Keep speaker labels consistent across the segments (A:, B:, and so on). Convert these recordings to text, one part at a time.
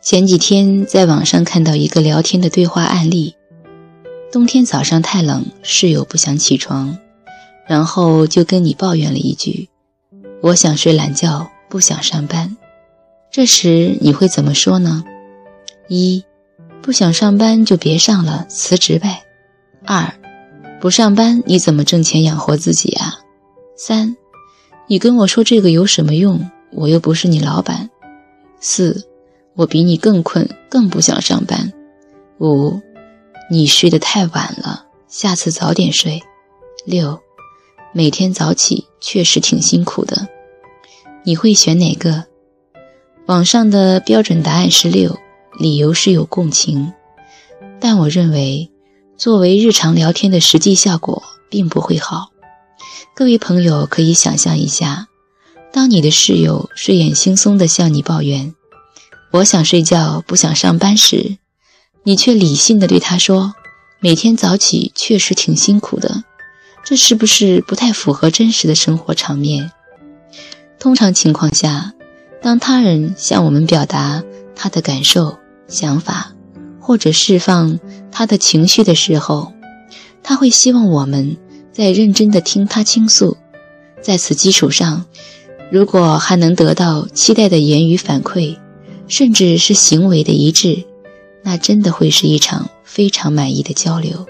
A: 前几天在网上看到一个聊天的对话案例：冬天早上太冷，室友不想起床，然后就跟你抱怨了一句：“我想睡懒觉，不想上班。”这时你会怎么说呢？一，不想上班就别上了，辞职呗。二，不上班你怎么挣钱养活自己啊？三，你跟我说这个有什么用？我又不是你老板。四。我比你更困，更不想上班。五，你睡得太晚了，下次早点睡。六，每天早起确实挺辛苦的。你会选哪个？网上的标准答案是六，理由是有共情。但我认为，作为日常聊天的实际效果并不会好。各位朋友可以想象一下，当你的室友睡眼惺忪地向你抱怨。我想睡觉，不想上班时，你却理性的对他说：“每天早起确实挺辛苦的。”这是不是不太符合真实的生活场面？通常情况下，当他人向我们表达他的感受、想法，或者释放他的情绪的时候，他会希望我们在认真的听他倾诉。在此基础上，如果还能得到期待的言语反馈。甚至是行为的一致，那真的会是一场非常满意的交流。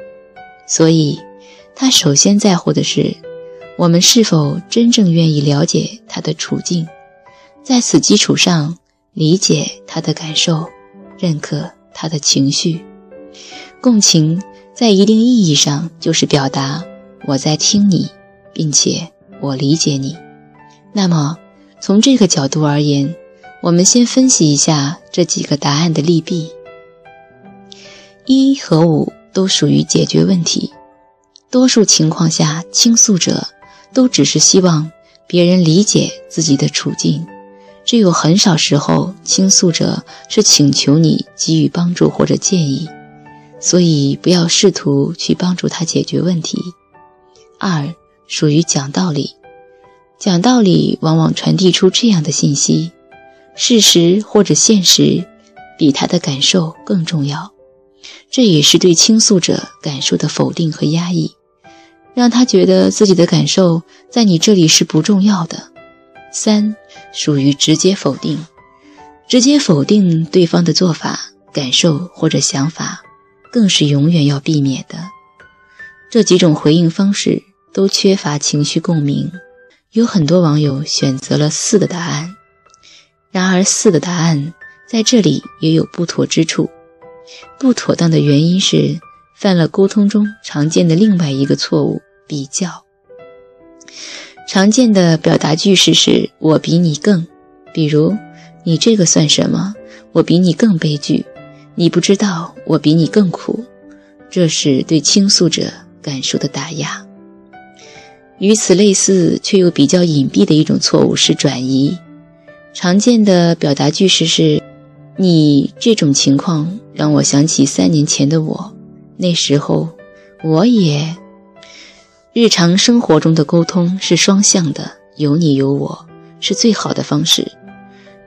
A: 所以，他首先在乎的是我们是否真正愿意了解他的处境，在此基础上理解他的感受，认可他的情绪。共情在一定意义上就是表达我在听你，并且我理解你。那么，从这个角度而言。我们先分析一下这几个答案的利弊。一和五都属于解决问题。多数情况下，倾诉者都只是希望别人理解自己的处境，只有很少时候，倾诉者是请求你给予帮助或者建议。所以，不要试图去帮助他解决问题。二属于讲道理。讲道理往往传递出这样的信息。事实或者现实，比他的感受更重要。这也是对倾诉者感受的否定和压抑，让他觉得自己的感受在你这里是不重要的。三属于直接否定，直接否定对方的做法、感受或者想法，更是永远要避免的。这几种回应方式都缺乏情绪共鸣，有很多网友选择了四的答案。然而，四的答案在这里也有不妥之处。不妥当的原因是犯了沟通中常见的另外一个错误——比较。常见的表达句式是“我比你更”，比如“你这个算什么？我比你更悲剧。你不知道我比你更苦。”这是对倾诉者感受的打压。与此类似却又比较隐蔽的一种错误是转移。常见的表达句式是：“你这种情况让我想起三年前的我，那时候我也……”日常生活中的沟通是双向的，有你有我是最好的方式。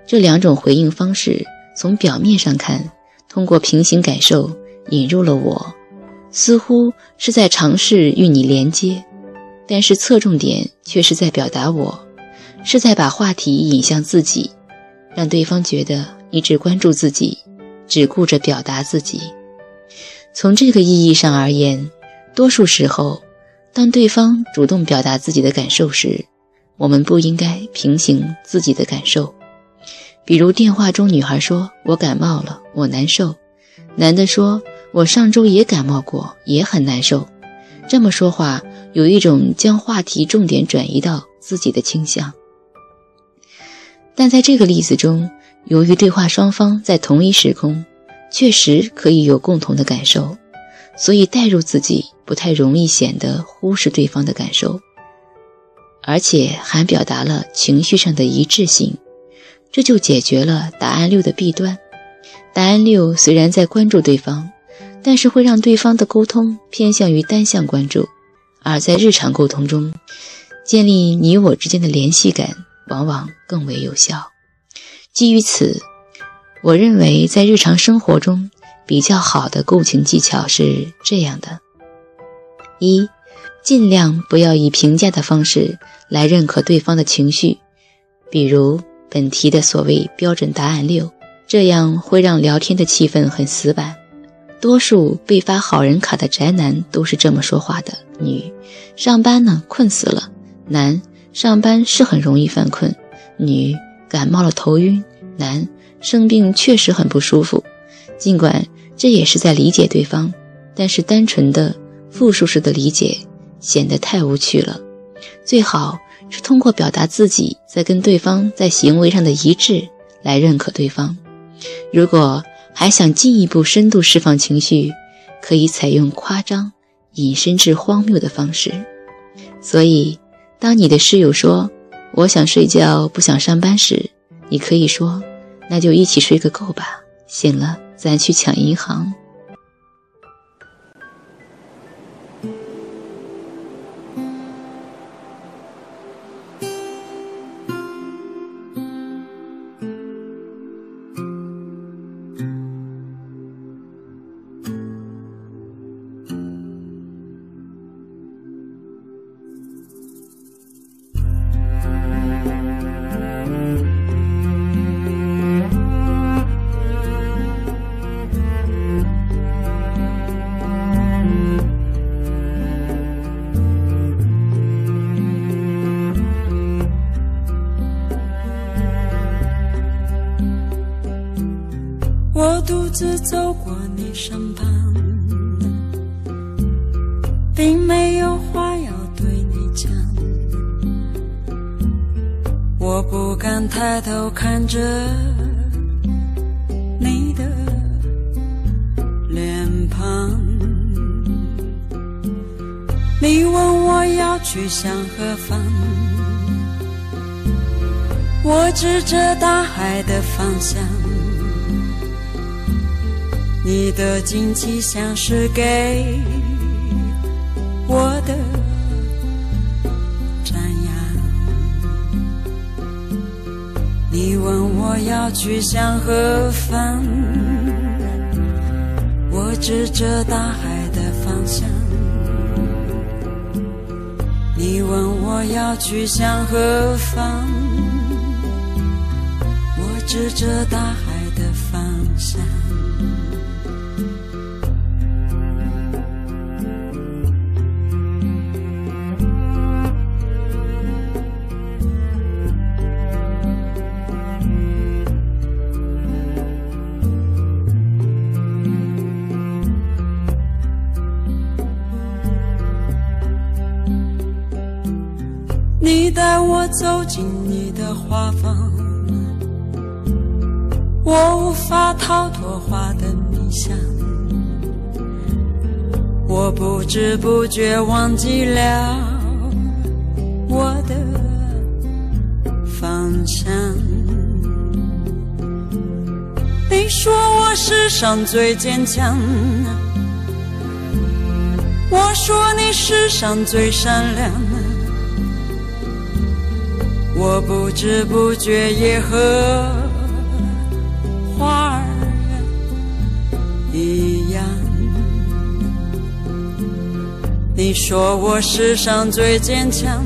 A: 这两种回应方式从表面上看，通过平行感受引入了我，似乎是在尝试与你连接，但是侧重点却是在表达我。是在把话题引向自己，让对方觉得你只关注自己，只顾着表达自己。从这个意义上而言，多数时候，当对方主动表达自己的感受时，我们不应该平行自己的感受。比如电话中，女孩说：“我感冒了，我难受。”男的说：“我上周也感冒过，也很难受。”这么说话，有一种将话题重点转移到自己的倾向。但在这个例子中，由于对话双方在同一时空，确实可以有共同的感受，所以代入自己不太容易显得忽视对方的感受，而且还表达了情绪上的一致性，这就解决了答案六的弊端。答案六虽然在关注对方，但是会让对方的沟通偏向于单向关注，而在日常沟通中，建立你我之间的联系感。往往更为有效。基于此，我认为在日常生活中比较好的共情技巧是这样的：一，尽量不要以评价的方式来认可对方的情绪，比如本题的所谓标准答案六，这样会让聊天的气氛很死板。多数被发好人卡的宅男都是这么说话的：女，上班呢困死了；男，上班是很容易犯困；女，感冒了头晕。男生病确实很不舒服，尽管这也是在理解对方，但是单纯的复述式的理解显得太无趣了。最好是通过表达自己在跟对方在行为上的一致来认可对方。如果还想进一步深度释放情绪，可以采用夸张、引申至荒谬的方式。所以，当你的室友说“我想睡觉，不想上班”时，你可以说。那就一起睡个够吧，醒了咱去抢银行。
B: 自走过你身旁，并没有话要对你讲。我不敢抬头看着你的脸庞。你问我要去向何方，我指着大海的方向。你的惊奇像是给我的赞扬。你问我要去向何方，我指着大海的方向。你问我要去向何方，我指着大海的方向。带我走进你的画房，我无法逃脱画的迷香。我不知不觉忘记了我的方向。你说我世上最坚强，我说你世上最善良。我不知不觉也和花儿一样。你说我世上最坚强，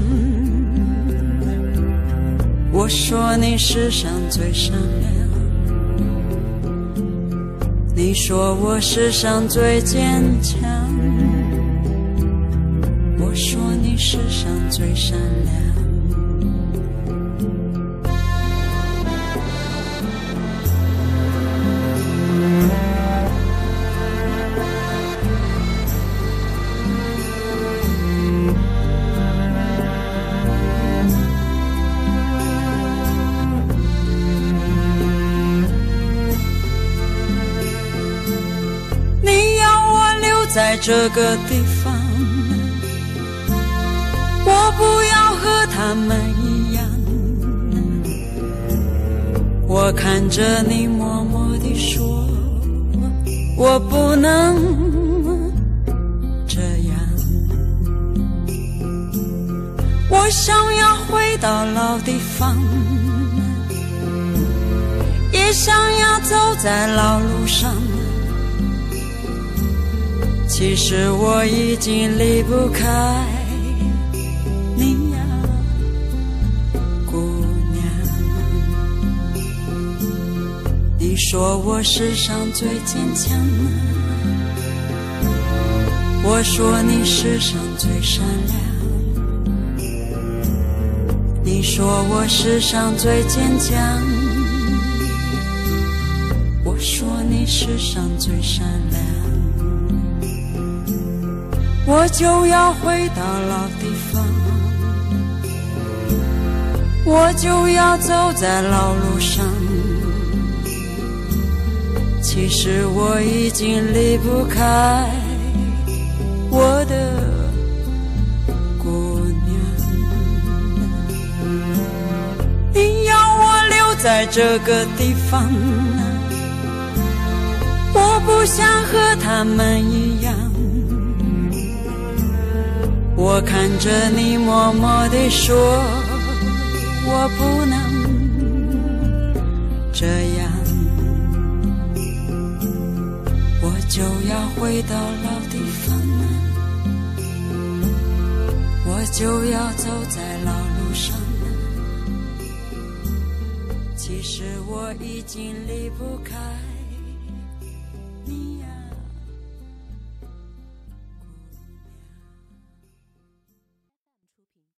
B: 我说你世上最善良。你说我世上最坚强，我说你世上最善良。在这个地方，我不要和他们一样。我看着你，默默地说，我不能这样。我想要回到老地方。也想要走在老路上。其实我已经离不开你呀，姑娘。你说我世上最坚强，我说你世上最善良。你说我世上最坚强，我说你世上最善良。我就要回到老地方，我就要走在老路上。其实我已经离不开我的姑娘。你要我留在这个地方，我不想和他们一样。我看着你，默默地说：“我不能这样，我就要回到老地方了，我就要走在老路上了。其实我已经离不开。”